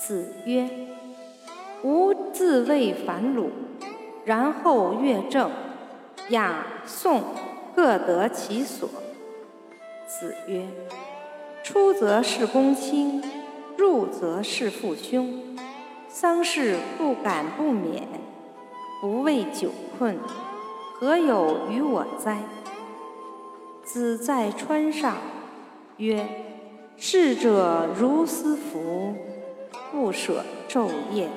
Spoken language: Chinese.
子曰：“吾自谓反鲁，然后乐正，雅颂各得其所。”子曰：“出则事公卿，入则事父兄。丧事不敢不免，不畏久困，何有于我哉？”子在川上，曰：“逝者如斯夫，不舍昼夜。”